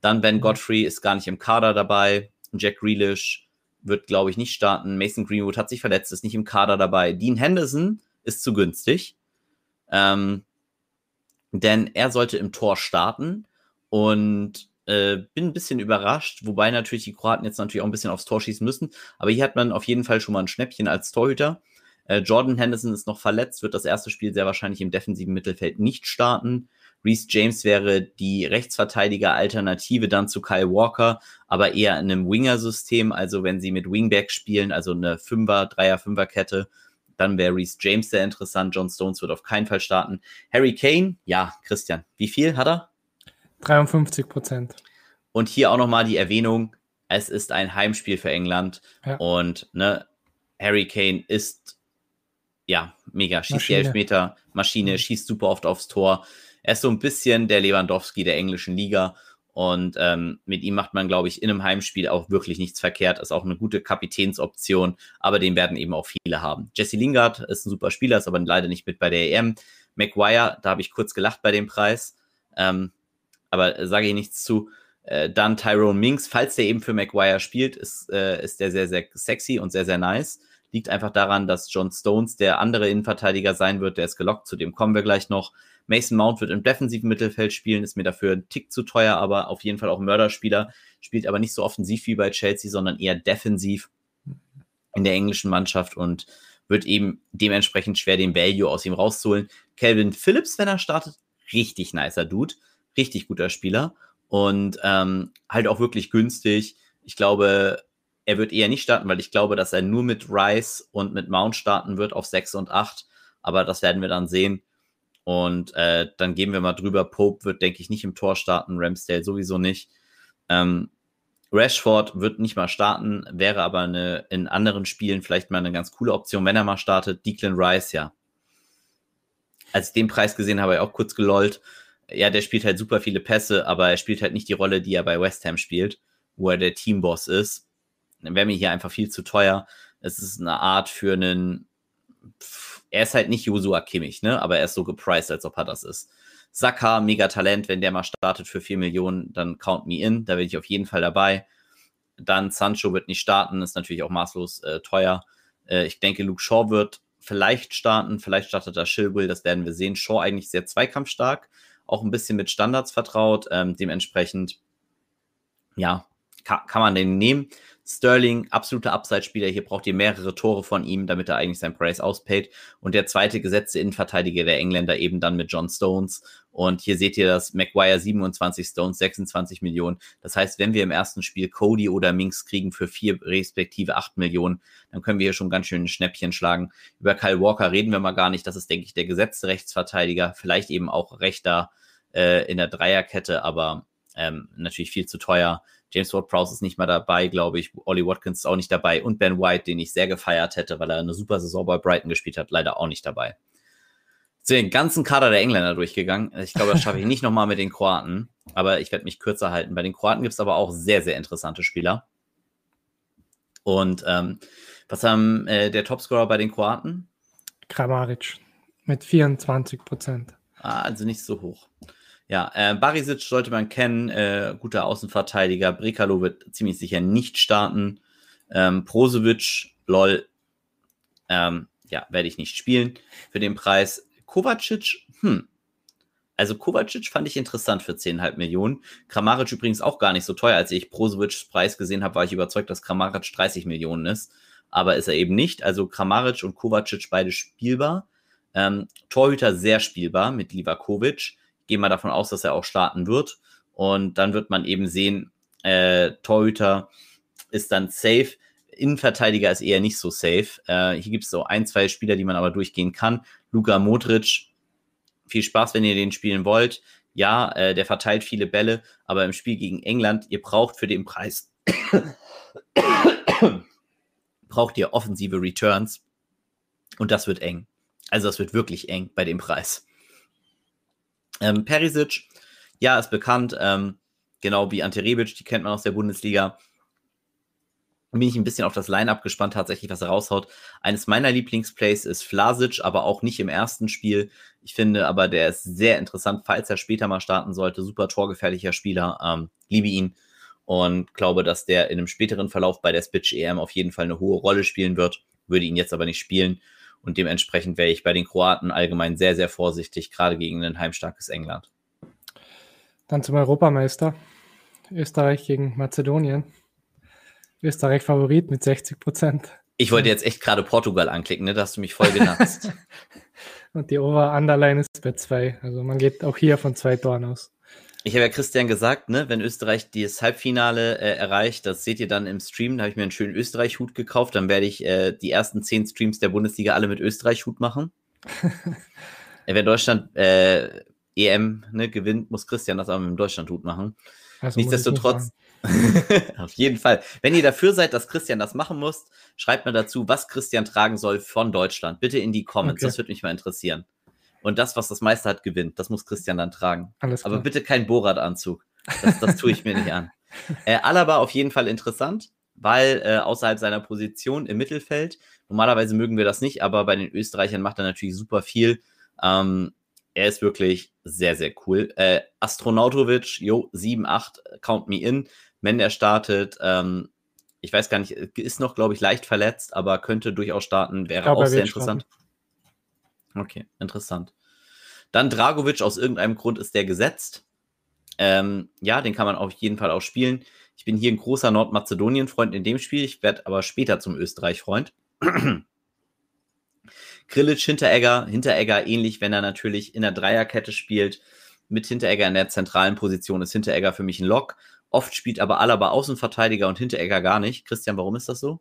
Dann Ben mhm. Godfrey ist gar nicht im Kader dabei. Jack Grealish wird, glaube ich, nicht starten. Mason Greenwood hat sich verletzt, ist nicht im Kader dabei. Dean Henderson ist zu günstig. Ähm, denn er sollte im Tor starten und äh, bin ein bisschen überrascht, wobei natürlich die Kroaten jetzt natürlich auch ein bisschen aufs Tor schießen müssen. Aber hier hat man auf jeden Fall schon mal ein Schnäppchen als Torhüter. Äh, Jordan Henderson ist noch verletzt, wird das erste Spiel sehr wahrscheinlich im defensiven Mittelfeld nicht starten. Reese James wäre die Rechtsverteidiger-Alternative dann zu Kyle Walker, aber eher in einem Winger-System. Also wenn sie mit Wingback spielen, also eine Fünfer-, Dreier-, Fünfer-Kette, dann wäre Reese James sehr interessant. John Stones wird auf keinen Fall starten. Harry Kane, ja, Christian, wie viel hat er? 53 Prozent. Und hier auch nochmal die Erwähnung, es ist ein Heimspiel für England ja. und ne, Harry Kane ist ja mega, schießt Maschine. die Elfmeter, Maschine, mhm. schießt super oft aufs Tor. Er ist so ein bisschen der Lewandowski der englischen Liga und ähm, mit ihm macht man, glaube ich, in einem Heimspiel auch wirklich nichts verkehrt. Ist auch eine gute Kapitänsoption, aber den werden eben auch viele haben. Jesse Lingard ist ein super Spieler, ist aber leider nicht mit bei der EM. Maguire, da habe ich kurz gelacht bei dem Preis, ähm, aber sage ich nichts zu. Äh, dann Tyrone Minks, falls der eben für Maguire spielt, ist, äh, ist der sehr, sehr sexy und sehr, sehr nice. Liegt einfach daran, dass John Stones der andere Innenverteidiger sein wird. Der ist gelockt, zu dem kommen wir gleich noch. Mason Mount wird im defensiven Mittelfeld spielen, ist mir dafür ein Tick zu teuer, aber auf jeden Fall auch Mörderspieler. Spielt aber nicht so offensiv wie bei Chelsea, sondern eher defensiv in der englischen Mannschaft und wird eben dementsprechend schwer den Value aus ihm rauszuholen. Calvin Phillips, wenn er startet, richtig nicer Dude, richtig guter Spieler und ähm, halt auch wirklich günstig. Ich glaube, er wird eher nicht starten, weil ich glaube, dass er nur mit Rice und mit Mount starten wird auf 6 und 8. Aber das werden wir dann sehen. Und äh, dann gehen wir mal drüber. Pope wird, denke ich, nicht im Tor starten, Ramsdale sowieso nicht. Ähm, Rashford wird nicht mal starten, wäre aber eine, in anderen Spielen vielleicht mal eine ganz coole Option, wenn er mal startet. Declan Rice, ja. Als ich den Preis gesehen habe, habe ich auch kurz gelollt. Ja, der spielt halt super viele Pässe, aber er spielt halt nicht die Rolle, die er bei West Ham spielt, wo er der Teamboss ist. Wäre mir hier einfach viel zu teuer. Es ist eine Art für einen. Er ist halt nicht Joshua Kimmich, ne? Aber er ist so gepriced, als ob er das ist. Saka, mega Talent, wenn der mal startet für 4 Millionen, dann count me in, da bin ich auf jeden Fall dabei. Dann Sancho wird nicht starten, ist natürlich auch maßlos äh, teuer. Äh, ich denke, Luke Shaw wird vielleicht starten, vielleicht startet er Chilwell, das werden wir sehen. Shaw eigentlich sehr zweikampfstark, auch ein bisschen mit Standards vertraut, ähm, dementsprechend, ja, kann, kann man den nehmen. Sterling, absoluter Upside-Spieler. Hier braucht ihr mehrere Tore von ihm, damit er eigentlich sein Price auspayt. Und der zweite gesetzte Innenverteidiger der Engländer eben dann mit John Stones. Und hier seht ihr das Maguire 27 Stones, 26 Millionen. Das heißt, wenn wir im ersten Spiel Cody oder Minks kriegen für vier respektive acht Millionen, dann können wir hier schon ganz schön ein Schnäppchen schlagen. Über Kyle Walker reden wir mal gar nicht. Das ist, denke ich, der gesetzte Rechtsverteidiger. Vielleicht eben auch Rechter äh, in der Dreierkette, aber ähm, natürlich viel zu teuer. James Ward-Prowse ist nicht mal dabei, glaube ich. Ollie Watkins ist auch nicht dabei. Und Ben White, den ich sehr gefeiert hätte, weil er eine super Saison bei Brighton gespielt hat, leider auch nicht dabei. So, den ganzen Kader der Engländer durchgegangen. Ich glaube, das schaffe ich nicht nochmal mit den Kroaten, aber ich werde mich kürzer halten. Bei den Kroaten gibt es aber auch sehr, sehr interessante Spieler. Und ähm, was haben äh, der Topscorer bei den Kroaten? Kramaric mit 24 Prozent. Ah, also nicht so hoch. Ja, äh, Barisic sollte man kennen, äh, guter Außenverteidiger. Brekalo wird ziemlich sicher nicht starten. Ähm, Prosevic, lol, ähm, ja, werde ich nicht spielen für den Preis. Kovacic, hm. Also Kovacic fand ich interessant für 10,5 Millionen. Kramaric übrigens auch gar nicht so teuer. Als ich Prosevics Preis gesehen habe, war ich überzeugt, dass Kramaric 30 Millionen ist. Aber ist er eben nicht. Also Kramaric und Kovacic beide spielbar. Ähm, Torhüter sehr spielbar mit Livakovic gehe mal davon aus, dass er auch starten wird. Und dann wird man eben sehen, äh, Torhüter ist dann safe. Innenverteidiger ist eher nicht so safe. Äh, hier gibt es so ein, zwei Spieler, die man aber durchgehen kann. Luka Modric, viel Spaß, wenn ihr den spielen wollt. Ja, äh, der verteilt viele Bälle, aber im Spiel gegen England, ihr braucht für den Preis, (coughs) braucht ihr offensive Returns. Und das wird eng. Also das wird wirklich eng bei dem Preis. Ähm, Perisic, ja, ist bekannt, ähm, genau wie Ante Rebic, die kennt man aus der Bundesliga. bin ich ein bisschen auf das Line-Up gespannt, tatsächlich, was er raushaut. Eines meiner Lieblingsplays ist Flasic, aber auch nicht im ersten Spiel. Ich finde aber, der ist sehr interessant, falls er später mal starten sollte. Super torgefährlicher Spieler. Ähm, liebe ihn und glaube, dass der in einem späteren Verlauf bei der Spitch EM auf jeden Fall eine hohe Rolle spielen wird. Würde ihn jetzt aber nicht spielen. Und dementsprechend wäre ich bei den Kroaten allgemein sehr, sehr vorsichtig, gerade gegen ein heimstarkes England. Dann zum Europameister. Österreich gegen Mazedonien. Österreich Favorit mit 60 Prozent. Ich wollte jetzt echt gerade Portugal anklicken, ne? Da hast du mich voll genatzt. (laughs) Und die Over-Underline ist bei zwei. Also man geht auch hier von zwei Toren aus. Ich habe ja Christian gesagt, ne, wenn Österreich das Halbfinale äh, erreicht, das seht ihr dann im Stream, da habe ich mir einen schönen Österreich-Hut gekauft, dann werde ich äh, die ersten zehn Streams der Bundesliga alle mit Österreich-Hut machen. (laughs) Wenn Deutschland äh, EM ne, gewinnt, muss Christian das aber mit dem Deutschland-Hut machen. Also Nichtsdestotrotz, (laughs) Auf jeden Fall. Wenn ihr dafür seid, dass Christian das machen muss, schreibt mir dazu, was Christian tragen soll von Deutschland. Bitte in die Comments. Okay. Das würde mich mal interessieren. Und das, was das meiste hat, gewinnt. Das muss Christian dann tragen. Alles klar. Aber bitte kein Borat-Anzug. Das, das tue ich mir nicht an. (laughs) Äh, Alaba auf jeden Fall interessant, weil äh, außerhalb seiner Position im Mittelfeld, normalerweise mögen wir das nicht, aber bei den Österreichern macht er natürlich super viel. Ähm, er ist wirklich sehr, sehr cool. Äh, Astronautovic, jo, 7, 8, count me in wenn er startet. Ähm, ich weiß gar nicht, ist noch, glaube ich, leicht verletzt, aber könnte durchaus starten, wäre glaube, auch sehr interessant. Starten. Okay, interessant. Dann Dragovic, aus irgendeinem Grund ist der gesetzt. Ähm, ja, den kann man auf jeden Fall auch spielen. Ich bin hier ein großer Nordmazedonien-Freund in dem Spiel. Ich werde aber später zum Österreich-Freund. (clears throat) Grilic, Hinteregger, Hinteregger ähnlich, wenn er natürlich in der Dreierkette spielt. Mit Hinteregger in der zentralen Position ist Hinteregger für mich ein Lock. Oft spielt aber Alaba Außenverteidiger und Hinteregger gar nicht. Christian, warum ist das so?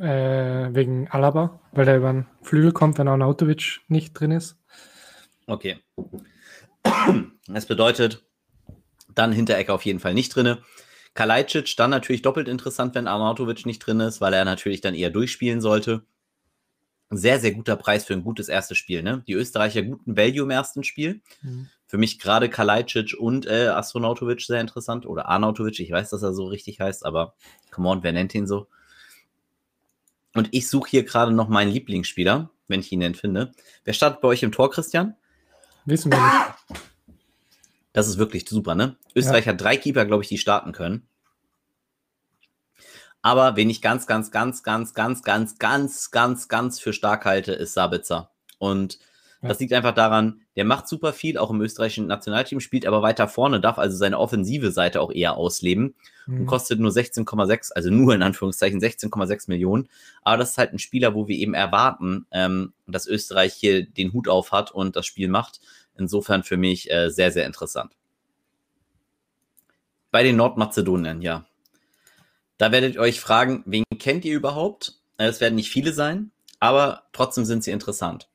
Äh, wegen Alaba, weil er über den Flügel kommt, wenn Arnautovic nicht drin ist. Okay. Das bedeutet, dann Hinteregger auf jeden Fall nicht drin. Kalajdzic dann natürlich doppelt interessant, wenn Arnautovic nicht drin ist, weil er natürlich dann eher durchspielen sollte. Sehr, sehr guter Preis für ein gutes erstes Spiel. Ne? Die Österreicher guten Value im ersten Spiel. Mhm. Für mich gerade Kalajdzic und äh, Astronautovic sehr interessant. Oder Arnautovic, ich weiß, dass er so richtig heißt, aber come on, wer nennt ihn so? Und ich suche hier gerade noch meinen Lieblingsspieler, wenn ich ihn denn finde. Wer startet bei euch im Tor, Christian? Wissen wir nicht. Das ist wirklich super, ne? Österreich ja. hat drei Keeper, glaube ich, die starten können. Aber wen ich ganz, ganz, ganz, ganz, ganz, ganz, ganz, ganz, ganz für stark halte, ist Sabitzer. Und ja. Das liegt einfach daran, der macht super viel, auch im österreichischen Nationalteam, spielt aber weiter vorne, darf also seine offensive Seite auch eher ausleben mhm. und kostet nur 16,6, also nur in Anführungszeichen 16,6 Millionen. Aber das ist halt ein Spieler, wo wir eben erwarten, ähm, dass Österreich hier den Hut auf hat und das Spiel macht. Insofern für mich äh, sehr, sehr interessant. Bei den Nordmazedonien, ja. Da werdet ihr euch fragen, wen kennt ihr überhaupt? Es werden nicht viele sein, aber trotzdem sind sie interessant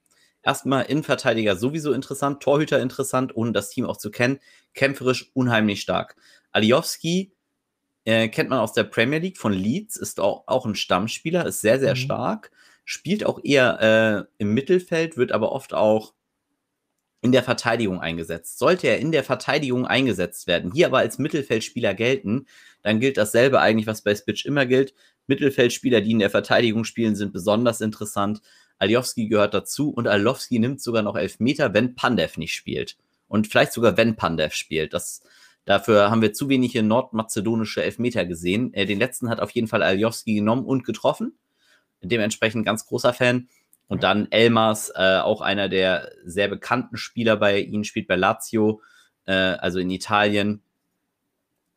erstmal Innenverteidiger sowieso interessant, Torhüter interessant, ohne das Team auch zu kennen, kämpferisch unheimlich stark. Aliowski äh, kennt man aus der Premier League von Leeds, ist auch, auch ein Stammspieler, ist sehr, sehr mhm. stark, spielt auch eher äh, im Mittelfeld, wird aber oft auch in der Verteidigung eingesetzt. Sollte er in der Verteidigung eingesetzt werden, hier aber als Mittelfeldspieler gelten, dann gilt dasselbe eigentlich, was bei Spitch immer gilt. Mittelfeldspieler, die in der Verteidigung spielen, sind besonders interessant. Aljowski gehört dazu und Alowski nimmt sogar noch Elfmeter, wenn Pandev nicht spielt. Und vielleicht sogar, wenn Pandev spielt. Das, dafür haben wir zu wenige nordmazedonische Elfmeter gesehen. Äh, den letzten hat auf jeden Fall Aljowski genommen und getroffen. Dementsprechend ganz großer Fan. Und dann Elmas, äh, auch einer der sehr bekannten Spieler bei ihnen, spielt bei Lazio, äh, also in Italien.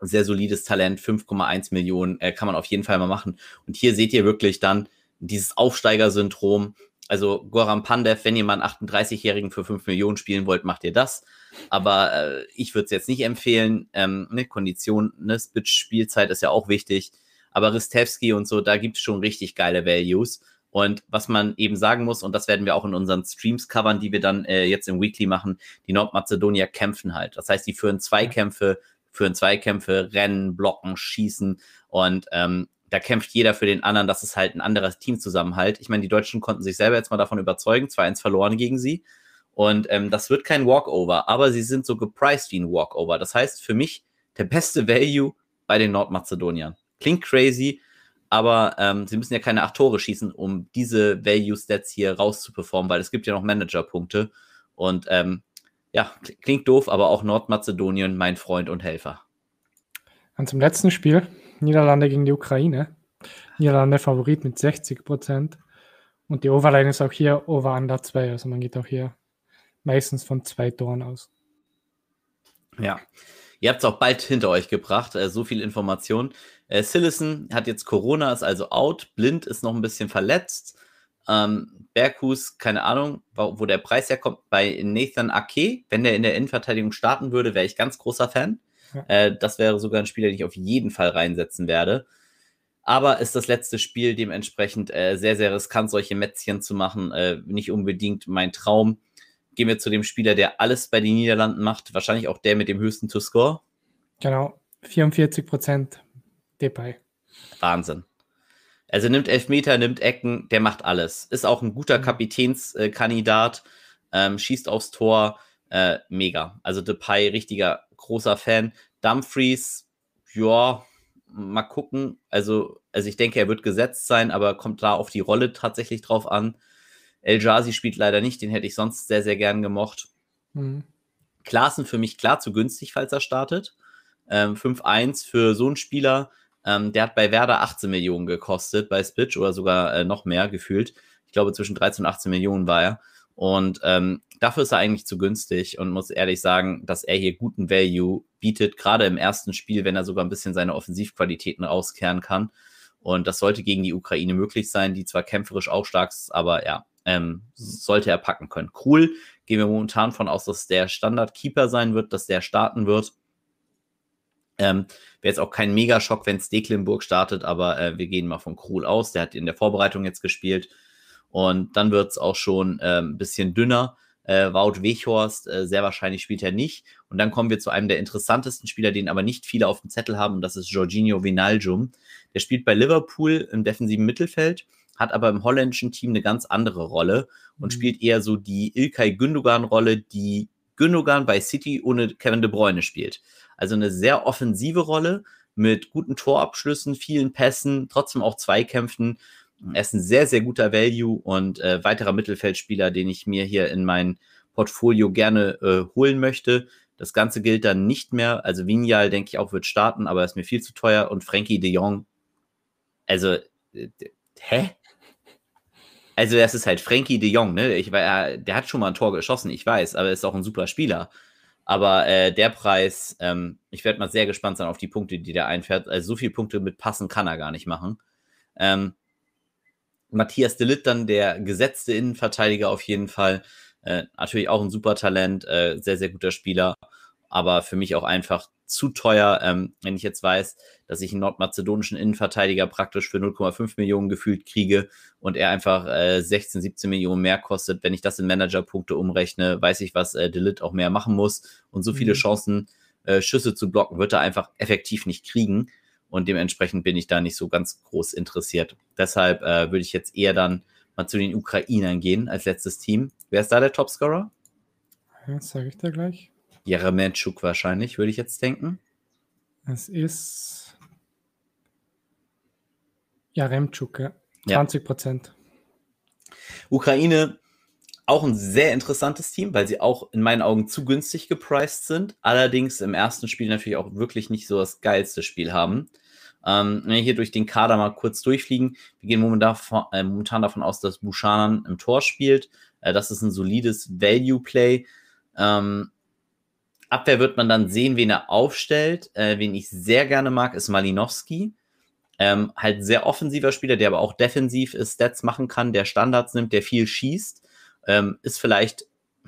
Sehr solides Talent, 5,1 Millionen, äh, kann man auf jeden Fall mal machen. Und hier seht ihr wirklich dann dieses Aufsteigersyndrom. Also Goran Pandev, wenn ihr mal einen 38-Jährigen für 5 Millionen spielen wollt, macht ihr das. Aber äh, ich würde es jetzt nicht empfehlen. Ähm, ne, Kondition, ne, Spielzeit ist ja auch wichtig. Aber Ristevski und so, da gibt es schon richtig geile Values. Und was man eben sagen muss, und das werden wir auch in unseren Streams covern, die wir dann äh, jetzt im Weekly machen, die Nordmazedonier kämpfen halt. Das heißt, die führen Zweikämpfe, führen Zweikämpfe, rennen, blocken, schießen. Und ähm, da kämpft jeder für den anderen, das ist halt ein anderer Teamzusammenhalt. Ich meine, die Deutschen konnten sich selber jetzt mal davon überzeugen, 2-1 verloren gegen sie. Und ähm, das wird kein Walkover, aber sie sind so gepriced wie ein Walkover. Das heißt für mich der beste Value bei den Nordmazedoniern. Klingt crazy, aber ähm, sie müssen ja keine acht Tore schießen, um diese Value-Stats hier rauszuperformen, weil es gibt ja noch Manager-Punkte. Und ähm, ja, klingt doof, aber auch Nordmazedonien, mein Freund und Helfer. Und zum letzten Spiel, Niederlande gegen die Ukraine. Niederlande Favorit mit 60 Prozent. Und die Overline ist auch hier Over Under 2. Also man geht auch hier meistens von zwei Toren aus. Ja, ihr habt es auch bald hinter euch gebracht. Äh, so viel Information. Äh, Sillison hat jetzt Corona, ist also out. Blind ist noch ein bisschen verletzt. Ähm, Berghus, keine Ahnung, wo, wo, der Preis herkommt. Bei Nathan Ake, wenn der in der Innenverteidigung starten würde, wäre ich ganz großer Fan. Ja. Äh, das wäre sogar ein Spieler, den ich auf jeden Fall reinsetzen werde. Aber ist das letzte Spiel dementsprechend äh, sehr, sehr riskant, solche Mätzchen zu machen. Äh, nicht unbedingt mein Traum. Gehen wir zu dem Spieler, der alles bei den Niederlanden macht. Wahrscheinlich auch der mit dem höchsten To-Score. Genau, 44 Prozent Depay. Wahnsinn. Also nimmt Elfmeter, nimmt Ecken, der macht alles. Ist auch ein guter mhm. Kapitänskandidat, ähm, schießt aufs Tor, äh, mega. Also Depay, richtiger großer Fan. Dumfries, ja, mal gucken. Also, also ich denke, er wird gesetzt sein, aber kommt da auf die Rolle tatsächlich drauf an. El Jazi spielt leider nicht, den hätte ich sonst sehr, sehr gern gemocht. Mhm. Klaassen für mich klar zu günstig, falls er startet. Ähm, 5-1 für so einen Spieler. Ähm, der hat bei Werder 18 Millionen gekostet, bei Spitch oder sogar äh, noch mehr gefühlt. Ich glaube, zwischen 13 und 18 Millionen war er. Und ähm, dafür ist er eigentlich zu günstig und muss ehrlich sagen, dass er hier guten Value bietet, gerade im ersten Spiel, wenn er sogar ein bisschen seine Offensivqualitäten rauskehren kann. Und das sollte gegen die Ukraine möglich sein, die zwar kämpferisch auch stark ist, aber ja, ähm, sollte er packen können. Cool, gehen wir momentan von aus, dass der Standard-Keeper sein wird, dass der starten wird. Ähm, Wäre jetzt auch kein Megaschock, wenn Stecklenburg startet, aber äh, wir gehen mal von Krul aus. Der hat in der Vorbereitung jetzt gespielt. Und dann wird es auch schon äh, ein bisschen dünner. Äh, Wout Weghorst, äh, sehr wahrscheinlich spielt er nicht. Und dann kommen wir zu einem der interessantesten Spieler, den aber nicht viele auf dem Zettel haben, und das ist Jorginho Vinaldum. Der spielt bei Liverpool im defensiven Mittelfeld, hat aber im holländischen Team eine ganz andere Rolle und mhm. spielt eher so die Ilkay Gündogan-Rolle, die Gündogan bei City ohne Kevin De Bruyne spielt. Also eine sehr offensive Rolle mit guten Torabschlüssen, vielen Pässen, trotzdem auch Zweikämpfen er ist ein sehr, sehr guter Value und äh, weiterer Mittelfeldspieler, den ich mir hier in mein Portfolio gerne äh, holen möchte. Das Ganze gilt dann nicht mehr. Also Vignal, denke ich auch, wird starten, aber ist mir viel zu teuer. Und Frankie de Jong, also, äh, hä? Also, das ist halt Frankie de Jong, ne? Ich, äh, der hat schon mal ein Tor geschossen, ich weiß, aber ist auch ein super Spieler. Aber äh, der Preis, ähm, ich werde mal sehr gespannt sein auf die Punkte, die der einfährt. Also, so viele Punkte mit Passen kann er gar nicht machen. Ähm, Matthias Delitt dann der gesetzte Innenverteidiger auf jeden Fall. Äh, natürlich auch ein super Talent, äh, sehr, sehr guter Spieler, aber für mich auch einfach zu teuer, ähm, wenn ich jetzt weiß, dass ich einen nordmazedonischen Innenverteidiger praktisch für 0,5 Millionen gefühlt kriege und er einfach äh, 16, 17 Millionen mehr kostet. Wenn ich das in Managerpunkte umrechne, weiß ich, was äh, Delit auch mehr machen muss und so viele mhm. Chancen, äh, Schüsse zu blocken, wird er einfach effektiv nicht kriegen. Und dementsprechend bin ich da nicht so ganz groß interessiert. Deshalb äh, würde ich jetzt eher dann mal zu den Ukrainern gehen als letztes Team. Wer ist da der Topscorer? Das sage ich dir gleich. Jeremetschuk wahrscheinlich, würde ich jetzt denken. Es ist Jaremczuk, ja. 20 Prozent. Ja. Ukraine auch ein sehr interessantes Team, weil sie auch in meinen Augen zu günstig gepriced sind. Allerdings im ersten Spiel natürlich auch wirklich nicht so das geilste Spiel haben. Ähm, wenn wir hier durch den Kader mal kurz durchfliegen, wir gehen momentan, äh, momentan davon aus, dass Bushanan im Tor spielt. Äh, das ist ein solides Value-Play. Ähm, Abwehr wird man dann sehen, wen er aufstellt. Äh, wen ich sehr gerne mag, ist Malinowski. Ähm, halt sehr offensiver Spieler, der aber auch defensiv Stats machen kann, der Standards nimmt, der viel schießt ähm, ist vielleicht,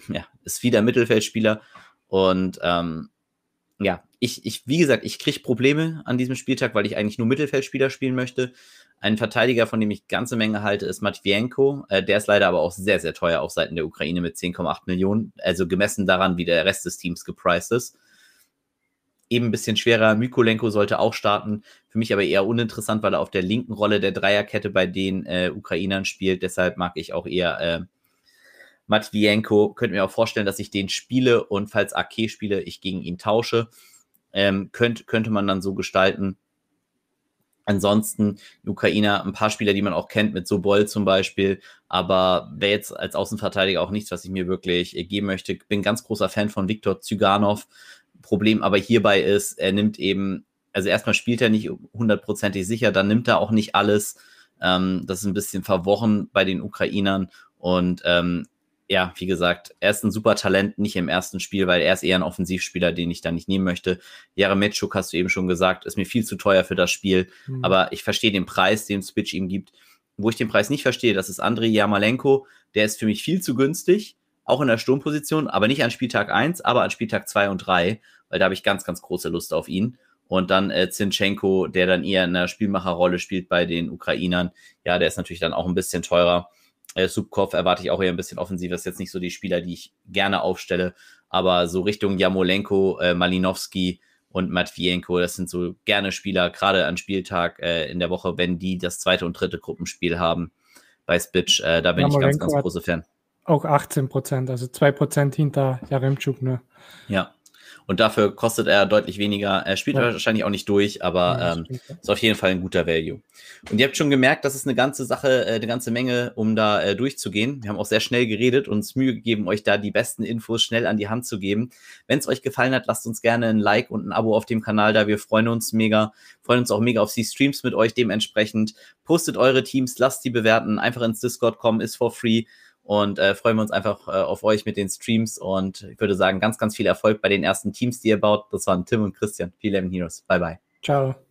ja, ist wieder Mittelfeldspieler und ähm, ja, ich, ich, wie gesagt, ich kriege Probleme an diesem Spieltag, weil ich eigentlich nur Mittelfeldspieler spielen möchte. Ein Verteidiger, von dem ich ganze Menge halte, ist Matvienko. Äh, der ist leider aber auch sehr, sehr teuer auf Seiten der Ukraine mit 10,8 Millionen. Also gemessen daran, wie der Rest des Teams gepriced ist. Eben ein bisschen schwerer. Mykolenko sollte auch starten. Für mich aber eher uninteressant, weil er auf der linken Rolle der Dreierkette bei den äh, Ukrainern spielt. Deshalb mag ich auch eher äh, Matvienko, könnte mir auch vorstellen, dass ich den spiele und falls Ake spiele, ich gegen ihn tausche. Ähm, könnt, könnte man dann so gestalten. Ansonsten Ukrainer, ein paar Spieler, die man auch kennt, mit Sobol zum Beispiel. Aber wäre jetzt als Außenverteidiger auch nichts, was ich mir wirklich geben möchte. Bin ganz großer Fan von Viktor Zyganov. Problem aber hierbei ist, er nimmt eben, also erstmal spielt er nicht hundertprozentig sicher, dann nimmt er auch nicht alles. Ähm, das ist ein bisschen verworren bei den Ukrainern. Und ähm, ja, wie gesagt, er ist ein super Talent, nicht im ersten Spiel, weil er ist eher ein Offensivspieler, den ich da nicht nehmen möchte. Jaremetschuk hast du eben schon gesagt, ist mir viel zu teuer für das Spiel, mhm. aber ich verstehe den Preis, den Switch ihm gibt. Wo ich den Preis nicht verstehe, das ist Andrei Jamalenko, der ist für mich viel zu günstig, auch in der Sturmposition, aber nicht an Spieltag 1, aber an Spieltag 2 und 3, weil da habe ich ganz, ganz große Lust auf ihn. Und dann äh, Zinchenko, der dann eher in der Spielmacherrolle spielt bei den Ukrainern. Ja, der ist natürlich dann auch ein bisschen teurer. Äh, Subkov erwarte ich auch eher ein bisschen offensiv. Das ist jetzt nicht so die Spieler, die ich gerne aufstelle, aber so Richtung Jamolenko, äh, Malinowski und Matvienko, das sind so gerne Spieler, gerade an Spieltag äh, in der Woche, wenn die das zweite und dritte Gruppenspiel haben bei Spitch. Äh, da bin Jamolenko ich ganz, ganz großer Fan. Auch 18 Prozent, also 2 Prozent hinter Jaremczuk, ne? Ja, und dafür kostet er deutlich weniger. Er spielt ja. wahrscheinlich auch nicht durch, aber ja, ähm, ist auf jeden Fall ein guter Value. Und ihr habt schon gemerkt, das ist eine ganze Sache, äh, eine ganze Menge, um da äh, durchzugehen. Wir haben auch sehr schnell geredet und uns Mühe gegeben, euch da die besten Infos schnell an die Hand zu geben. Wenn es euch gefallen hat, lasst uns gerne ein Like und ein Abo auf dem Kanal da. Wir freuen uns mega, freuen uns auch mega auf die Streams mit euch dementsprechend. Postet eure Teams, lasst die bewerten, einfach ins Discord kommen, ist for free und äh, freuen wir uns einfach äh, auf euch mit den Streams und ich würde sagen, ganz, ganz viel Erfolg bei den ersten Teams, die ihr baut. Das waren Tim und Christian, P11 Heroes. Bye, bye. Ciao.